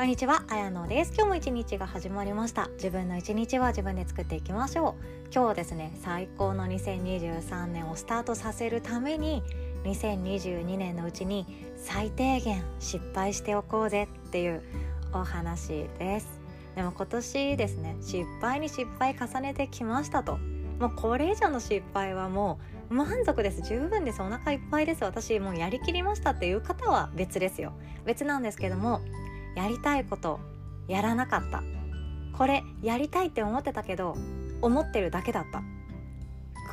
こんにちは、あやのです。今日も一日が始まりました。自分の一日は自分で作っていきましょう。今日ですね最高の2023年をスタートさせるために2022年のうちに最低限失敗しておこうぜっていうお話です。でも今年ですね失敗に失敗重ねてきましたと。もうこれ以上の失敗はもう満足です。十分です。お腹いっぱいです。私もうやりきりましたっていう方は別ですよ。別なんですけどもやりたいことやらなかった。これやりたいって思ってたけど思ってるだけだった。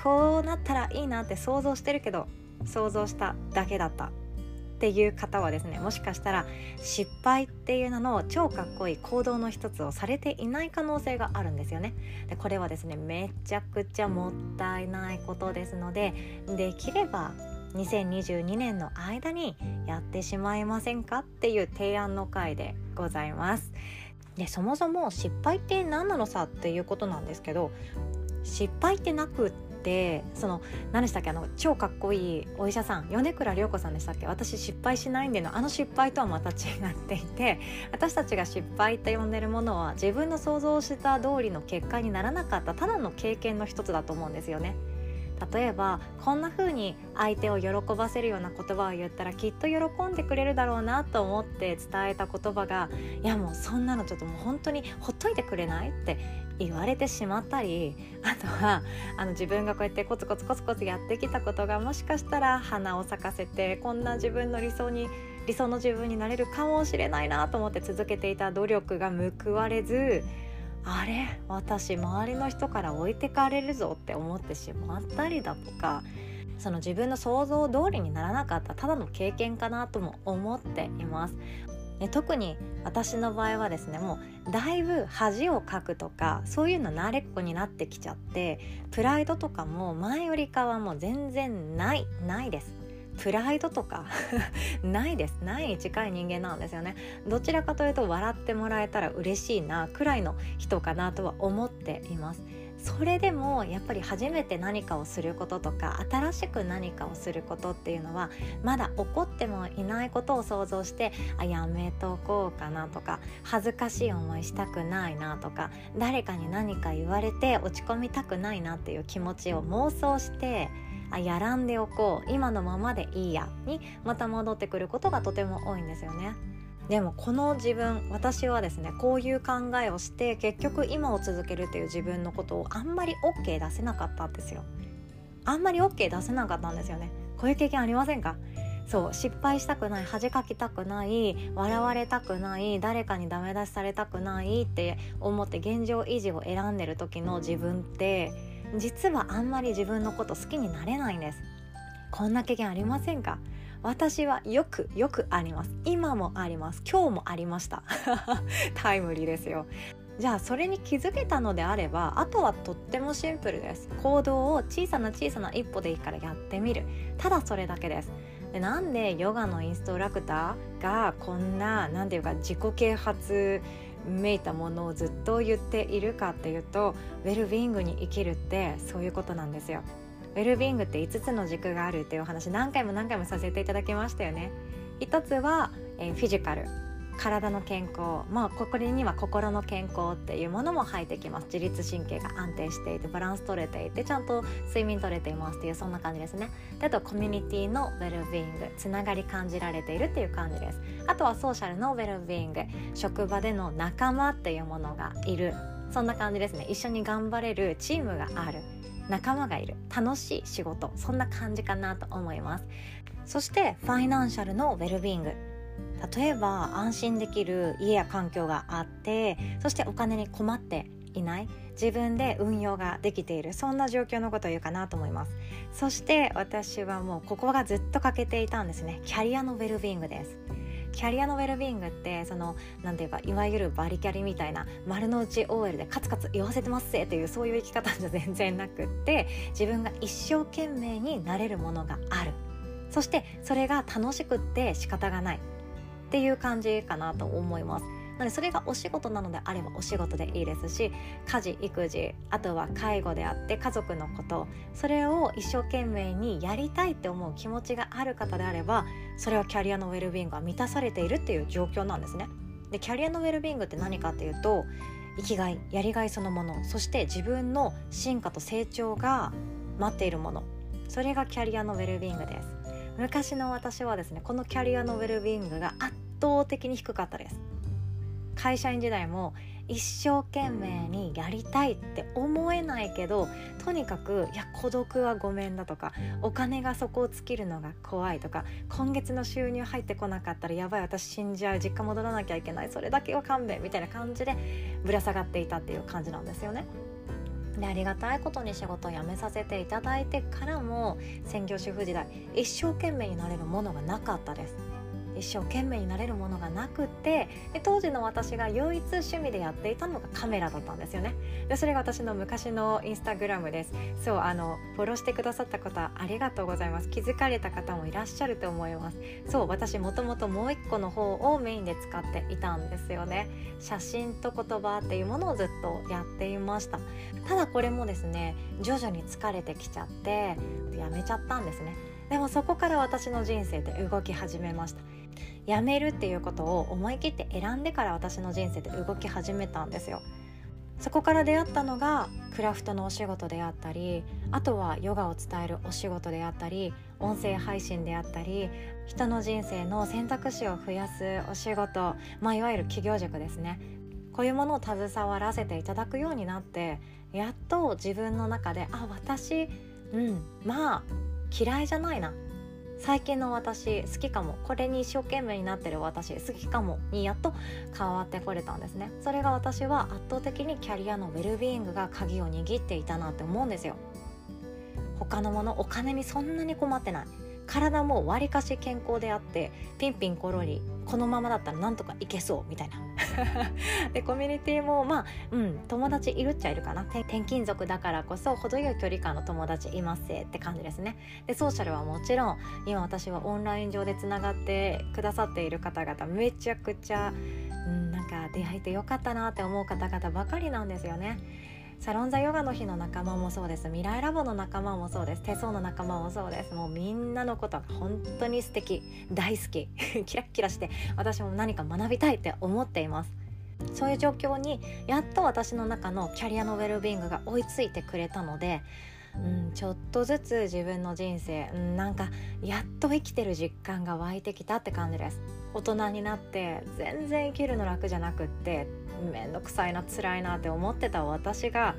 こうなったらいいなって想像してるけど想像しただけだった。っていう方はですねもしかしたら失敗っていう名の超かっこいい行動の一つをされていない可能性があるんですよね。でこれはですねめちゃくちゃもったいないことですのでできれば2022年の間にやってしまいませんかっていう提案の回でございます。でそもそも失敗って何なのさっていうことなんですけど失敗ってなくってその何でしたっけ？あの超かっこいいお医者さん米倉涼子さんでしたっけ？私失敗しないんでのあの失敗とはまた違っていて私たちが失敗って呼んでるものは自分の想像した通りの結果にならなかったただの経験の一つだと思うんですよね。例えばこんな風に相手を喜ばせるような言葉を言ったらきっと喜んでくれるだろうなと思って伝えた言葉がいやもうそんなのちょっともう本当にほっといてくれないって言われてしまったりあとはあの自分がこうやってコツコツコツコツやってきたことがもしかしたら花を咲かせてこんな自分の理想に理想の自分になれるかもしれないなと思って続けていた努力が報われずあれ私周りの人から置いてかれるぞって思ってしまったりだとかその自分の想像通りにならなかったただの経験かなとも思っています。特に私の場合はですねもうだいぶ恥をかくとかそういうの慣れっこになってきちゃってプライドとかも前よりかはもう全然ないないですプライドとか ないです。ないに近い人間なんですよね。どちらかというと笑ってもらえたら嬉しいなくらいの人かなとは思っています。それでもやっぱり初めて何かをすることとか新しく何かをすることっていうのはまだ起こってもいないことを想像してあやめとこうかなとか恥ずかしい思いしたくないなとか誰かに何か言われて落ち込みたくないなっていう気持ちを妄想してあやらんでおこう今のままでいいやにまた戻ってくることがとても多いんですよね。でもこの自分私はですねこういう考えをして結局今を続けるっていう自分のことをあんまり OK 出せなかったんですよ。あんまり OK 出せなかったんですよね。こういう経験ありませんか？そう失敗したくない恥かきたくない笑われたくない誰かにダメ出しされたくないって思って現状維持を選んでる時の自分って実はあんまり自分のこと好きになれないんです。こんな経験ありませんか？私はよくよくあります。今もあります。今日もありました。タイムリーですよ。じゃあそれに気づけたのであればあとはとってもシンプルです。行動を小さな小さな一歩でいいからやってみる。ただそれだけです。でなんでヨガのインストラクターがこんな何て言うか自己啓発めいたものをずっと言っているかっていうとウェルビーイングに生きるってそういうことなんですよ。ウェルビーイングって5つの軸があるっていうお話何回も何回もさせていただきましたよね。一つは、えー、フィジカル体の健康まあこれには心の健康っていうものも入ってきます。自律神経が安定していてバランス取れていてちゃんと睡眠取れていますっていうそんな感じですね。であとコミュニティのウェルビーイングつながり感じられているっていう感じです。あとはソーシャルのウェルビーイング職場での仲間っていうものがいる。そんな感じですね。一緒に頑張れるチームがある。仲間がいる。楽しい仕事。そんな感じかなと思います。そしてファイナンシャルのウェルビーイング。例えば安心できる家や環境があってそしてお金に困っていない自分で運用ができているそんな状況のことを言うかなと思います。そして私はもうここがずっと欠けていたんですね。キャリアのウェルビーイングです。キャリアのウェルビーイングってその何ていうかいわゆるバリキャリみたいな丸の内 OL でカツカツ言わせてますぜっていうそういう生き方じゃ 全然なくって自分が一生懸命になれるものがある。そしてそれが楽しくって仕方がない。っていう感じかなと思います。なのでそれがお仕事なのであればお仕事でいいですし家事育児あとは介護であって家族のことそれを一生懸命にやりたいって思う気持ちがある方であればそれはキャリアのウェルビーングが満たされているっていう状況なんですね。でキャリアのウェルビーングって何かっていうと生きがいやりがいそのものそして自分の進化と成長が待っているものそれがキャリアのウェルビーングです昔の私はですねこのキャリアのウェルビーイングが圧倒的に低かったです会社員時代も一生懸命にやりたいって思えないけどとにかくいや孤独はごめんだとかお金が底を尽きるのが怖いとか今月の収入入ってこなかったらやばい私死んじゃう実家戻らなきゃいけないそれだけは勘弁みたいな感じでぶら下がっていたっていう感じなんですよね。でありがたいことに仕事を辞めさせていただいてからも専業主婦時代一生懸命になれるものがなかったです。一生懸命になれるものがなくてで当時の私が唯一趣味でやっていたのがカメラだったんですよね。でそれが私の昔のインスタグラムです。そうあのフォローしてくださった方ありがとうございます。気づかれた方もいらっしゃると思います。そう私もともともう一個の方をメインで使っていたんですよね。写真と言葉っていうものをずっとやっていました。ただこれもですね徐々に疲れてきちゃってやめちゃったんですね。でもそこから私の人生で動き始めました。辞めるっていうことを思い切って選んでから私の人生で動き始めたんですよ。そこから出会ったのがクラフトのお仕事であったりあとはヨガを伝えるお仕事であったり音声配信であったり人の人生の選択肢を増やすお仕事、まあ、いわゆる企業塾ですね。こういうものを携わらせていただくようになってやっと自分の中であ私うんまあ嫌いじゃないな。最近の私好きかも。これに一生懸命になってる私好きかもにやっと変わってこれたんですね。それが私は圧倒的にキャリアのウェルビーイングが鍵を握っていたなって思うんですよ。他のものお金にそんなに困ってない。体もわりかし健康であってピンピンコロリこのままだったらなんとかいけそうみたいな。でコミュニティもまあうん友達いるっちゃいるかな。転勤族だからこそ程よい距離感の友達いますって感じですね。でソーシャルはもちろん今私はオンライン上でつながってくださっている方々めちゃくちゃ、うん、なんか出会えてよかったなって思う方々ばかりなんですよね。サロンザヨガの日の仲間もそうです。未来ラボの仲間もそうです。手相の仲間もそうです。もうみんなのことが本当に素敵。大好き。キラッキラして私も何か学びたいって思っています。そういう状況にやっと私の中のキャリアのウェルビングが追いついてくれたのでうん、ちょっとずつ自分の人生、うん、なんかやっと生きてる実感が湧いてきたって感じです。大人になって全然生きるの楽じゃなくって面倒くさいな辛いなって思ってた私が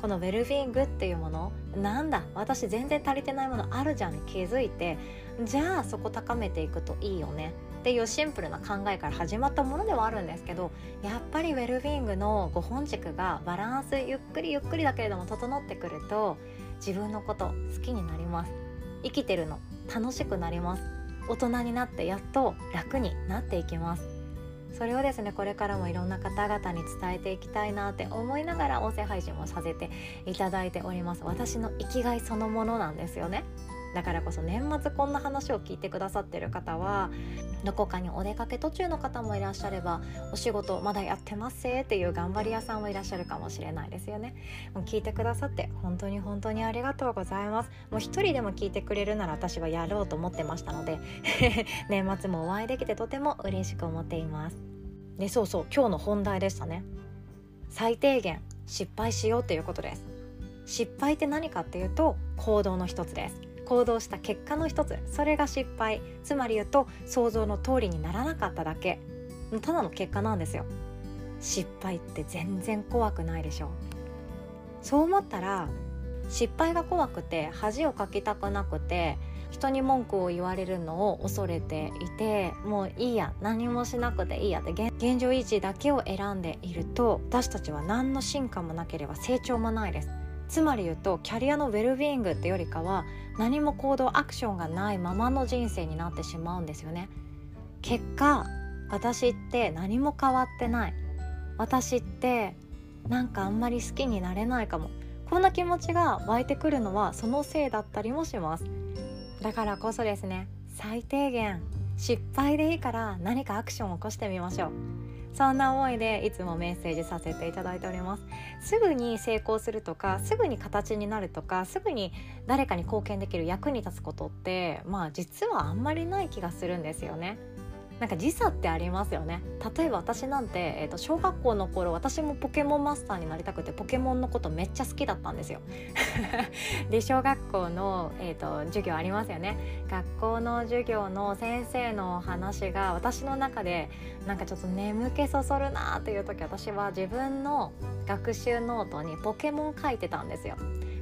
このウェルビーイングっていうものなんだ私全然足りてないものあるじゃんに気づいてじゃあそこ高めていくといいよね。っていうシンプルな考えから始まったものではあるんですけどやっぱりウェルビーイングの5本軸がバランスゆっくりゆっくりだけれども整ってくると自分のこと好きになります。生きてるの楽しくなります。大人になってやっと楽になっていきます。それをですねこれからもいろんな方々に伝えていきたいなって思いながら音声配信もさせていただいております。私の生きがいそのものなんですよね。だからこそ年末こんな話を聞いてくださってる方はどこかにお出かけ途中の方もいらっしゃればお仕事まだやってますせっていう頑張り屋さんもいらっしゃるかもしれないですよね。もう聞いてくださって本当に本当にありがとうございます。もう一人でも聞いてくれるなら私はやろうと思ってましたので 年末もお会いできてとても嬉しく思っています。でそうそう今日の本題でしたね。最低限失敗しようということです。失敗って何かっていうと行動の一つです。行動した結果の一つ。それが失敗。つまり言うと想像の通りにならなかっただけ。ただの結果なんですよ。失敗って全然怖くないでしょ。そう思ったら失敗が怖くて恥をかきたくなくて人に文句を言われるのを恐れていてもういいや何もしなくていいやって現状維持だけを選んでいると私たちは何の進化もなければ成長もないです。つまり言うとキャリアのウェルビーイングってよりかは何も行動アクションがないままの人生になってしまうんですよね。結果私って何も変わってない。私ってなんかあんまり好きになれないかも。こんな気持ちが湧いてくるのはそのせいだったりもします。だからこそですね最低限失敗でいいから何かアクションを起こしてみましょう。そんな思いでいつもメッセージさせていただいております。すぐに成功するとかすぐに形になるとかすぐに誰かに貢献できる役に立つことってまあ実はあんまりない気がするんですよね。なんか時差ってありますよね。例えば私なんて、えーと、小学校の頃私もポケモンマスターになりたくてポケモンのことめっちゃ好きだったんですよ。で小学校の、えーと、授業ありますよね。学校の授業の先生の話が私の中でなんかちょっと眠気そそるなーという時私は自分の学習ノートにポケモン書いてたんですよ。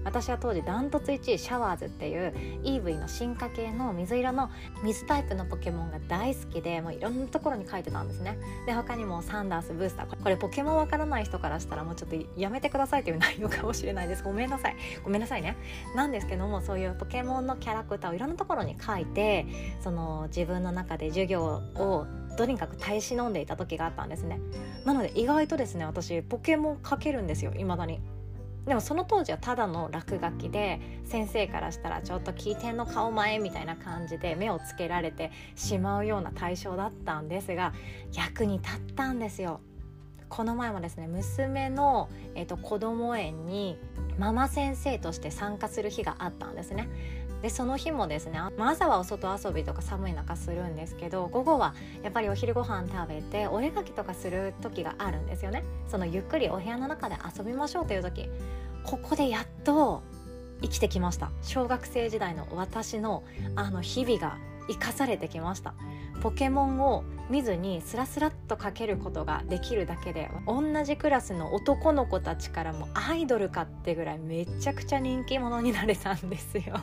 私は当時ダントツ1位シャワーズっていう EV の進化系の水色の水タイプのポケモンが大好きでもういろんなところに書いてたんですね。で他にもサンダースブースター。これポケモンわからない人からしたらもうちょっとやめてくださいという内容かもしれないです。ごめんなさい。ごめんなさいね。なんですけどもそういうポケモンのキャラクターをいろんなところに書いてその自分の中で授業をとにかく耐え忍んでいた時があったんですね。なので意外とですね私ポケモン書けるんですよ未だに。でもその当時はただの落書きで先生からしたらちょっと聞いてんの顔前みたいな感じで目をつけられてしまうような対象だったんですが役に立ったんですよ。この前もですね娘の、えーと、子供園にママ先生として参加する日があったんですね。でその日もですね、まあ、朝はお外遊びとか寒い中するんですけど午後はやっぱりお昼ご飯食べてお絵描きとかする時があるんですよね。そのゆっくりお部屋の中で遊びましょうという時。ここでやっと生きてきました。小学生時代の私のあの日々が生かされてきました。ポケモンを見ずにスラスラっとかけることができるだけで同じクラスの男の子たちからもアイドルかってぐらいめちゃくちゃ人気者になれたんですよ。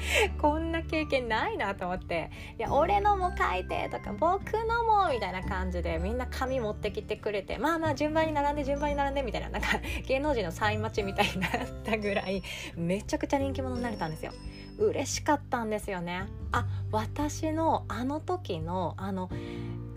こんな経験ないなと思って「いや俺のも書いて」とか「僕のも」みたいな感じでみんな紙持ってきてくれてまあまあ順番に並んで順番に並んでみたいななんか 芸能人のサイン待ちみたいになったぐらいめちゃくちゃ人気者になれたんですよ。嬉しかったんですよね。あ私のあの時のあの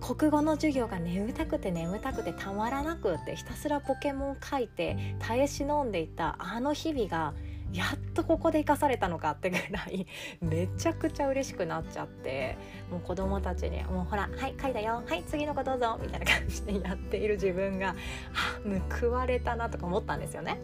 国語の授業が眠たくて眠たくてたまらなくってひたすらポケモン書いて耐え忍んでいたあの日々がやっとここで生かされたのかってぐらい めちゃくちゃ嬉しくなっちゃってもう子供たちに「もうほらはい書いたよはい次の子どうぞ」みたいな感じでやっている自分があ報われたなとか思ったんですよね。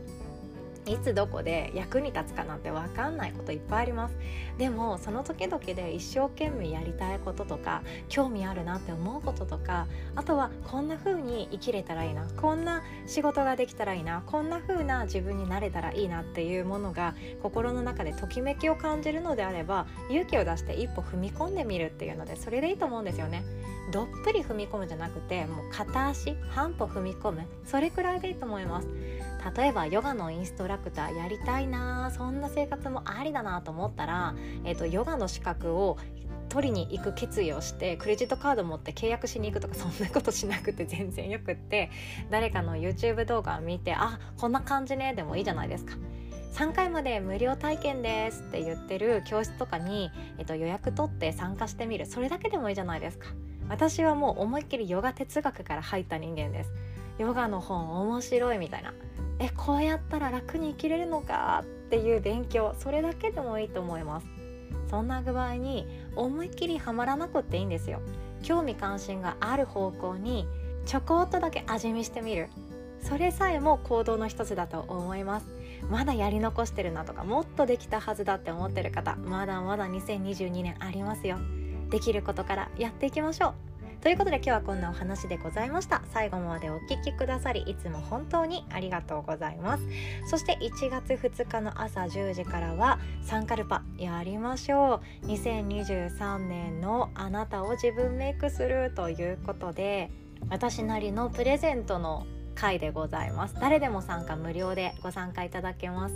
いつどこで役に立つかなんて分かんないこといっぱいあります。でもその時々で一生懸命やりたいこととか興味あるなって思うこととかあとはこんな風に生きれたらいいなこんな仕事ができたらいいなこんな風な自分になれたらいいなっていうものが心の中でときめきを感じるのであれば勇気を出して一歩踏み込んでみるっていうのでそれでいいと思うんですよね。どっぷり踏み込むじゃなくてもう片足半歩踏み込むそれくらいでいいと思います。例えばヨガのインストラクターやりたいなそんな生活もありだなと思ったら、えーと、ヨガの資格を取りに行く決意をしてクレジットカード持って契約しに行くとかそんなことしなくて 全然よくって誰かの YouTube 動画を見てあこんな感じねでもいいじゃないですか。3回まで無料体験ですって言ってる教室とかに、えっと、予約取って参加してみる。それだけでもいいじゃないですか。私はもう思いっきりヨガ哲学から入った人間です。ヨガの本面白いみたいな。えこうやったら楽に生きれるのか？っていう勉強。それだけでもいいと思います。そんな具合に思いっきりハマらなくっていいんですよ。興味関心がある方向にちょこっとだけ味見してみる。それさえも行動の一つだと思います。まだやり残してるなとかもっとできたはずだって思ってる方まだまだ2022年ありますよ。できることからやっていきましょう。ということで今日はこんなお話でございました。最後までお聴きくださりいつも本当にありがとうございます。そして1月2日の朝10時からはサンカルパやりましょう。2023年のあなたを自分メイクするということで私なりのプレゼントの回でございます。誰でも参加無料でご参加いただけます。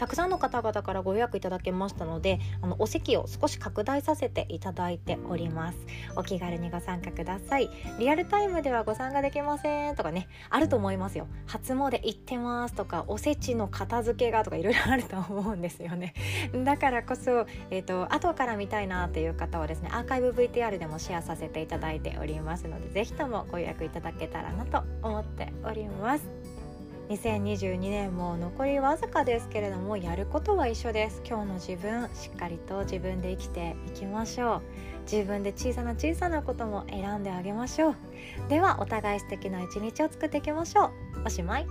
たくさんの方々からご予約いただけましたのであのお席を少し拡大させていただいております。お気軽にご参加ください。リアルタイムではご参加できませんとかねあると思いますよ。初詣行ってますとかおせちの片付けがとかいろいろあると思うんですよね。だからこそえっ、ー、と後から見たいなっていう方はですねアーカイブ VTR でもシェアさせていただいておりますのでぜひともご予約いただけたらなと思っております。2022年も残りわずかですけれどもやることは一緒です。今日の自分しっかりと自分で生きていきましょう自分で小さな小さなことも選んであげましょう。ではお互い素敵な一日を作っていきましょう。おしまい。